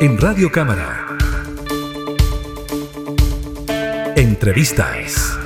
en Radio Cámara. Entrevistas.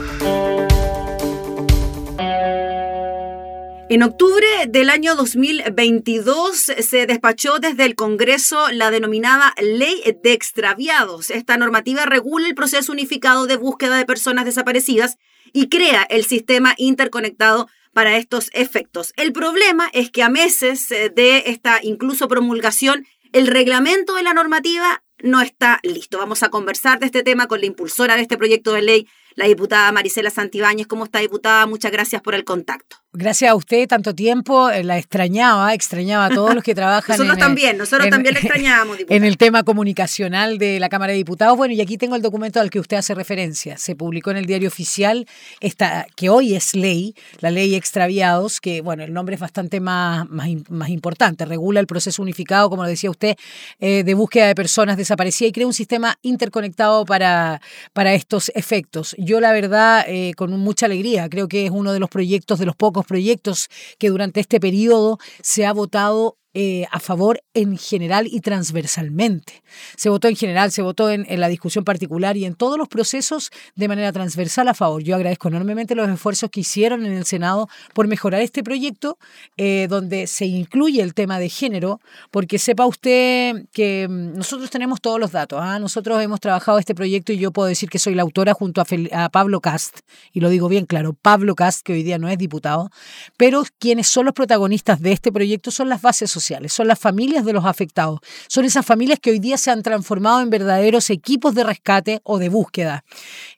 En octubre del año 2022 se despachó desde el Congreso la denominada Ley de Extraviados. Esta normativa regula el proceso unificado de búsqueda de personas desaparecidas y crea el sistema interconectado para estos efectos. El problema es que a meses de esta incluso promulgación, el reglamento de la normativa no está listo. Vamos a conversar de este tema con la impulsora de este proyecto de ley, la diputada Marisela Santibáñez. ¿Cómo está, diputada? Muchas gracias por el contacto. Gracias a usted, tanto tiempo, eh, la extrañaba, extrañaba a todos los que trabajan. nosotros también, nosotros también la extrañábamos, diputada. En el tema comunicacional de la Cámara de Diputados. Bueno, y aquí tengo el documento al que usted hace referencia. Se publicó en el diario oficial, esta, que hoy es ley, la ley extraviados, que, bueno, el nombre es bastante más, más, más importante. Regula el proceso unificado, como lo decía usted, eh, de búsqueda de personas desaparecidas y crea un sistema interconectado para, para estos efectos. Yo, la verdad, eh, con mucha alegría, creo que es uno de los proyectos, de los pocos proyectos que durante este periodo se ha votado eh, a favor en general y transversalmente. Se votó en general, se votó en, la discusión particular y en todos los procesos de manera transversal a favor. Yo agradezco enormemente los esfuerzos que hicieron en el Senado por mejorar este proyecto, eh, donde se incluye el tema de género, porque sepa usted que mm, nosotros tenemos todos los datos. ¿ah? Nosotros hemos trabajado este proyecto y yo puedo decir que soy la autora junto a, a Pablo Cast, y lo digo bien claro, Pablo Cast, que hoy día no es diputado, pero quienes son los protagonistas de este proyecto son las bases sociales son las familias de los afectados, son esas familias que hoy día se han transformado en verdaderos equipos de rescate o de búsqueda.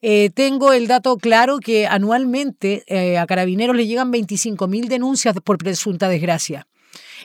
Eh, tengo el dato claro que anualmente eh, a carabineros le llegan 25.000 denuncias por presunta desgracia.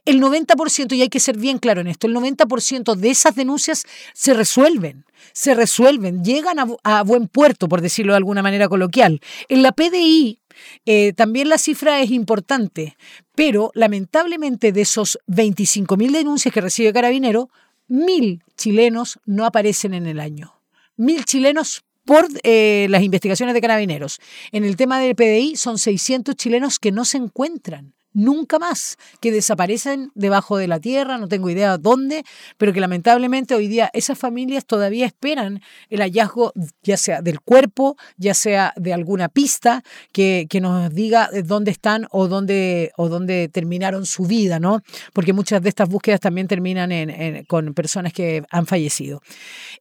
El 90%, y hay que ser bien claro en esto, el 90% de esas denuncias se resuelven, se resuelven, llegan a, a, buen puerto, por decirlo de alguna manera coloquial. En la PDI eh, también la cifra es importante, pero lamentablemente de esos 25.000 denuncias que recibe Carabinero, mil chilenos no aparecen en el año. Mil chilenos por eh, las investigaciones de carabineros. En el tema del PDI son 600 chilenos que no se encuentran nunca más, que desaparecen debajo de la tierra, no tengo idea dónde, pero que lamentablemente hoy día esas familias todavía esperan el hallazgo ya sea del cuerpo, ya sea de alguna pista que, que nos diga dónde están o dónde, o dónde terminaron su vida, ¿no? Porque muchas de estas búsquedas también terminan en, con personas que han fallecido.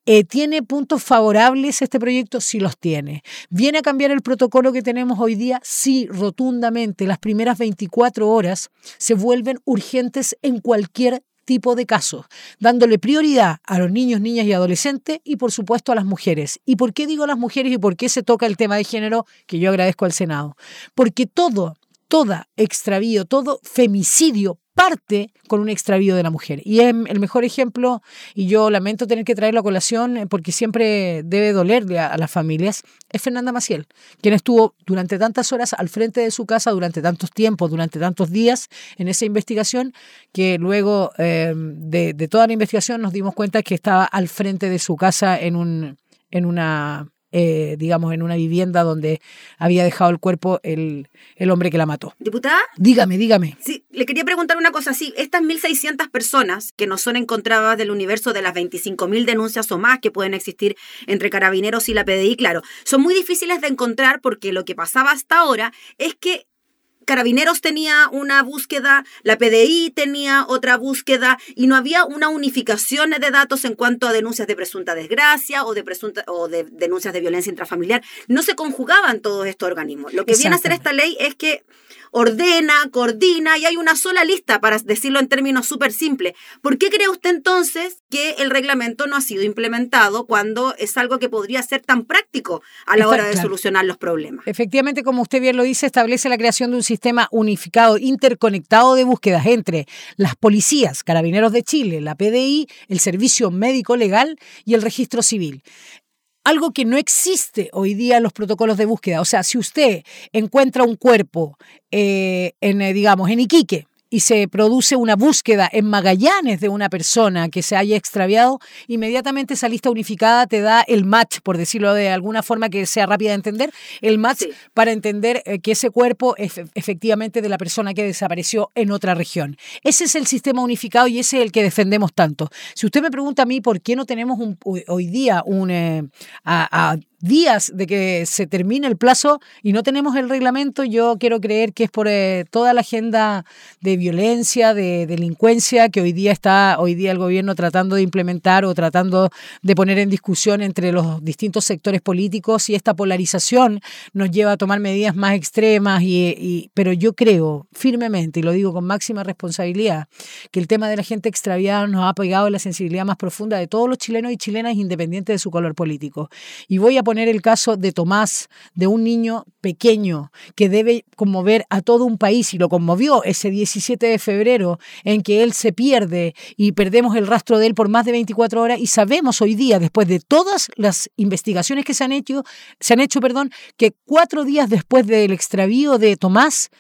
Eh, ¿Tiene puntos favorables este proyecto? Sí los tiene. ¿Viene a cambiar el protocolo que tenemos hoy día? Sí, rotundamente. Las primeras 24 horas se vuelven urgentes en cualquier tipo de caso, dándole prioridad a los niños, niñas y adolescentes y por supuesto a las mujeres. ¿Y por qué digo las mujeres y por qué se toca el tema de género que yo agradezco al Senado? Porque todo, toda extravío, todo femicidio parte con un extravío de la mujer. Y el mejor ejemplo, y yo lamento tener que traerlo a colación eh, porque siempre debe dolerle a, las familias, es Fernanda Maciel, quien estuvo durante tantas horas al frente de su casa, durante tantos tiempos, durante tantos días en esa investigación, que luego eh, de, de toda la investigación nos dimos cuenta que estaba al frente de su casa en, un, en una eh, digamos, en una vivienda donde había dejado el cuerpo el, el, hombre que la mató. ¿Diputada? Dígame, dígame. Sí, le quería preguntar una cosa así. Estas 1.600 personas que no son encontradas del universo de las 25.000 denuncias o más que pueden existir entre carabineros y la PDI, claro, son muy difíciles de encontrar porque lo que pasaba hasta ahora es que Carabineros tenía una búsqueda, la PDI tenía otra búsqueda y no había una unificación de datos en cuanto a denuncias de presunta desgracia o de, presunta, o de denuncias de violencia intrafamiliar. No se conjugaban todos estos organismos. Lo que viene a hacer esta ley es que ordena, coordina y hay una sola lista, para decirlo en términos súper simples. ¿Por qué cree usted entonces que el reglamento no ha sido implementado cuando es algo que podría ser tan práctico a la hora de solucionar los problemas? Efectivamente, como usted bien lo dice, establece la creación de un sistema unificado, interconectado de búsquedas entre las policías, carabineros de Chile, la PDI, el Servicio Médico Legal y el Registro Civil algo que no existe hoy día en los protocolos de búsqueda. O sea, si usted encuentra un cuerpo, eh, en, eh, digamos, en Iquique, y se produce una búsqueda en Magallanes de una persona que se haya extraviado, inmediatamente esa lista unificada te da el match, por decirlo de alguna forma que sea rápida de entender, el match para entender eh, que ese cuerpo es efectivamente de la persona que desapareció en otra región. Ese es el sistema unificado y ese es el que defendemos tanto. Si usted me pregunta a mí por qué no tenemos hoy día un, eh, a días de que se termine el plazo y no tenemos el reglamento, yo quiero creer que es por eh, toda la agenda de violencia, de delincuencia que hoy día está, hoy día el gobierno tratando de implementar o tratando de poner en discusión entre los distintos sectores políticos y esta polarización nos lleva a tomar medidas más extremas y, pero yo creo firmemente y lo digo con máxima responsabilidad que el tema de la gente extraviada nos ha pegado en la sensibilidad más profunda de todos los chilenos y chilenas independientes de su color político. Y voy a poner el caso de Tomás, de un niño pequeño que debe conmover a todo un país y lo conmovió ese 17 de febrero en que él se pierde y perdemos el rastro de él por más de 24 horas y sabemos hoy día, después de todas las investigaciones que se han hecho, se han hecho, perdón, que cuatro días después del extravío de Tomás,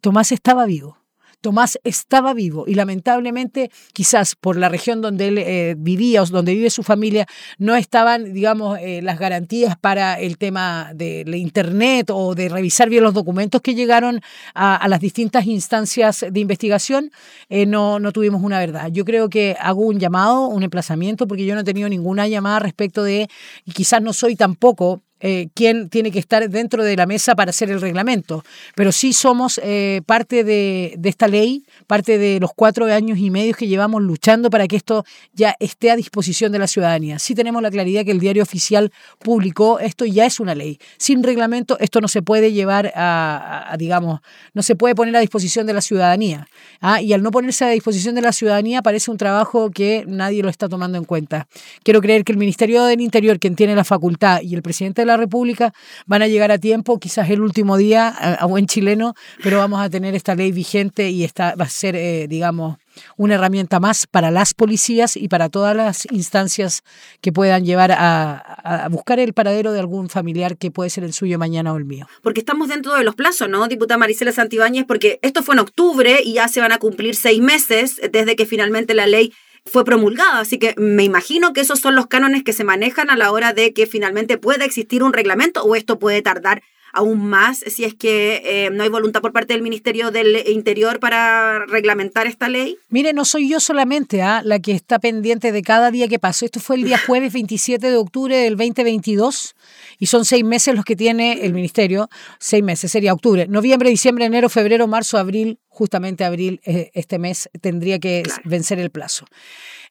Tomás estaba vivo. Tomás estaba vivo y lamentablemente quizás por la región donde él eh, vivía o donde vive su familia no estaban, digamos, eh, las garantías para el tema de Internet o de revisar bien los documentos que llegaron a, las distintas instancias de investigación, eh, no, no tuvimos una verdad. Yo creo que hago un llamado, un emplazamiento, porque yo no he tenido ninguna llamada respecto de, y quizás no soy tampoco eh, quién tiene que estar dentro de la mesa para hacer el reglamento. Pero sí somos eh, parte de, esta ley, parte de los cuatro años y medio que llevamos luchando para que esto ya esté a disposición de la ciudadanía. Sí tenemos la claridad que el diario oficial publicó, esto ya es una ley. Sin reglamento esto no se puede llevar a, digamos, no se puede poner a disposición de la ciudadanía. ¿ah? Y al no ponerse a disposición de la ciudadanía parece un trabajo que nadie lo está tomando en cuenta. Quiero creer que el Ministerio del Interior, quien tiene la facultad, y el presidente de la República van a llegar a tiempo, quizás el último día a, buen chileno, pero vamos a tener esta ley vigente y esta va a ser, eh, digamos, una herramienta más para las policías y para todas las instancias que puedan llevar a, a, buscar el paradero de algún familiar que puede ser el suyo mañana o el mío. Porque estamos dentro de los plazos, ¿no, diputada Marisela Santibáñez? Porque esto fue en octubre y ya se van a cumplir seis meses desde que finalmente la ley fue promulgado. Así que me imagino que esos son los cánones que se manejan a la hora de que finalmente pueda existir un reglamento o esto puede tardar aún más si es que eh, no hay voluntad por parte del Ministerio del Interior para reglamentar esta ley? Mire, no soy yo solamente ¿ah? la que está pendiente de cada día que pasó. Esto fue el día jueves 27 de octubre del 2022 y son seis meses los que tiene el Ministerio. Seis meses, sería octubre, noviembre, diciembre, enero, febrero, marzo, abril, justamente abril, eh, este mes tendría que vencer el plazo.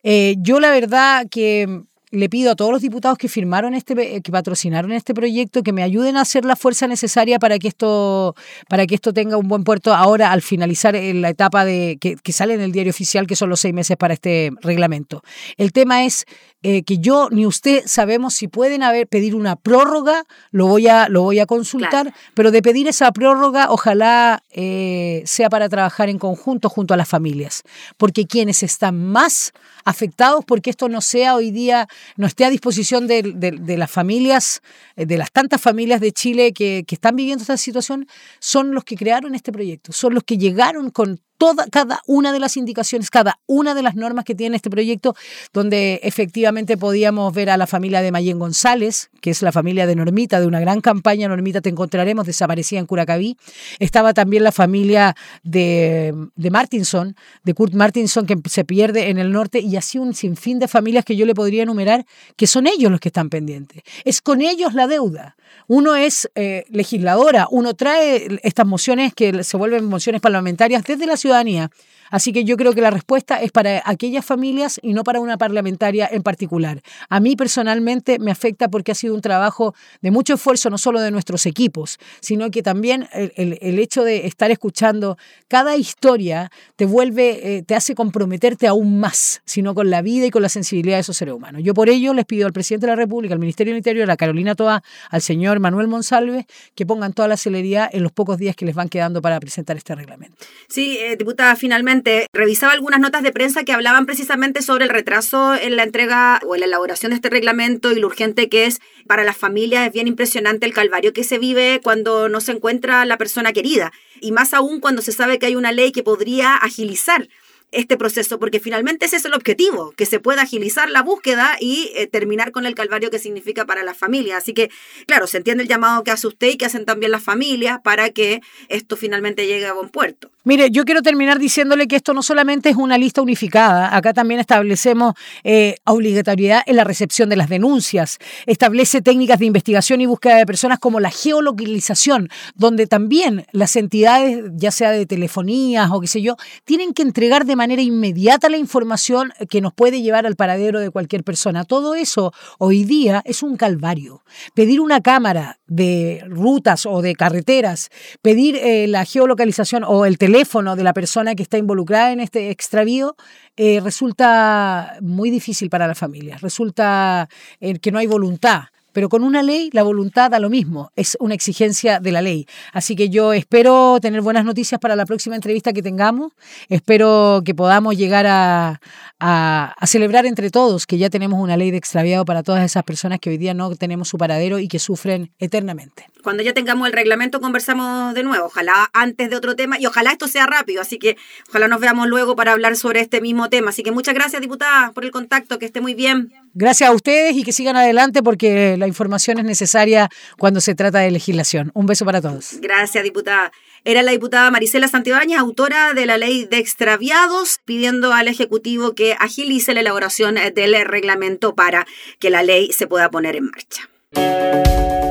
Eh, yo la verdad que le pido a todos los diputados que firmaron este, que patrocinaron este proyecto, que me ayuden a hacer la fuerza necesaria para que esto, para que esto tenga un buen puerto ahora al finalizar la etapa de que, que sale en el diario oficial, que son los seis meses para este reglamento. El tema es eh, que yo ni usted sabemos si pueden haber pedir una prórroga, lo voy a, lo voy a consultar, pero de pedir esa prórroga, ojalá eh, sea para trabajar en conjunto junto a las familias, porque quienes están más afectados, porque esto no sea hoy día, no esté a disposición de, de, las familias, eh, de las tantas familias de Chile que, que están viviendo esta situación, son los que crearon este proyecto, son los que llegaron con cada una de las indicaciones, cada una de las normas que tiene este proyecto, donde efectivamente podíamos ver a la familia de Mayen González, que es la familia de Normita, de una gran campaña, Normita te encontraremos, desaparecida en Curacaví. Estaba también la familia de, de Martinson, de Kurt Martinson, que se pierde en el norte, y así un sinfín de familias que yo le podría enumerar, que son ellos los que están pendientes. Es con ellos la deuda. Uno es eh, legisladora, uno trae estas mociones que se vuelven mociones parlamentarias desde la ciudadanía. Así que yo creo que la respuesta es para aquellas familias y no para una parlamentaria en particular. A mí personalmente me afecta porque ha sido un trabajo de mucho esfuerzo, no solo de nuestros equipos, sino que también el, hecho de estar escuchando cada historia te vuelve, eh, te hace comprometerte aún más, sino con la vida y con la sensibilidad de esos seres humanos. Yo por ello les pido al presidente de la República, al Ministerio del Interior, a Carolina Toa, al señor Manuel Monsalve, que pongan toda la celeridad en los pocos días que les van quedando para presentar este reglamento. Sí, eh, diputada, finalmente revisaba algunas notas de prensa que hablaban precisamente sobre el retraso en la entrega o en la elaboración de este reglamento y lo urgente que es para las familias. Es bien impresionante el calvario que se vive cuando no se encuentra la persona querida y más aún cuando se sabe que hay una ley que podría agilizar este proceso, porque finalmente ese es el objetivo, que se pueda agilizar la búsqueda y eh, terminar con el calvario que significa para la familia. Así que, claro, se entiende el llamado que hace usted y que hacen también las familias para que esto finalmente llegue a buen puerto. Mire, yo quiero terminar diciéndole que esto no solamente es una lista unificada, acá también establecemos eh, obligatoriedad en la recepción de las denuncias, establece técnicas de investigación y búsqueda de personas como la geolocalización, donde también las entidades, ya sea de telefonías o qué sé yo, tienen que entregar de manera inmediata la información que nos puede llevar al paradero de cualquier persona. Todo eso hoy día es un calvario. Pedir una cámara de rutas o de carreteras, pedir eh, la geolocalización o el teléfono de la persona que está involucrada en este extravío, eh, resulta muy difícil para la familia, resulta eh, que no hay voluntad pero con una ley la voluntad da lo mismo, es una exigencia de la ley. Así que yo espero tener buenas noticias para la próxima entrevista que tengamos, espero que podamos llegar a, celebrar entre todos que ya tenemos una ley de extraviado para todas esas personas que hoy día no tenemos su paradero y que sufren eternamente. Cuando ya tengamos el reglamento conversamos de nuevo, ojalá antes de otro tema y ojalá esto sea rápido, así que ojalá nos veamos luego para hablar sobre este mismo tema. Así que muchas gracias, diputada, por el contacto, que esté muy bien. Gracias a ustedes y que sigan adelante porque la información es necesaria cuando se trata de legislación. Un beso para todos. Gracias, diputada. Era la diputada Marisela Santibáñez, autora de la ley de extraviados, pidiendo al Ejecutivo que agilice la elaboración del reglamento para que la ley se pueda poner en marcha.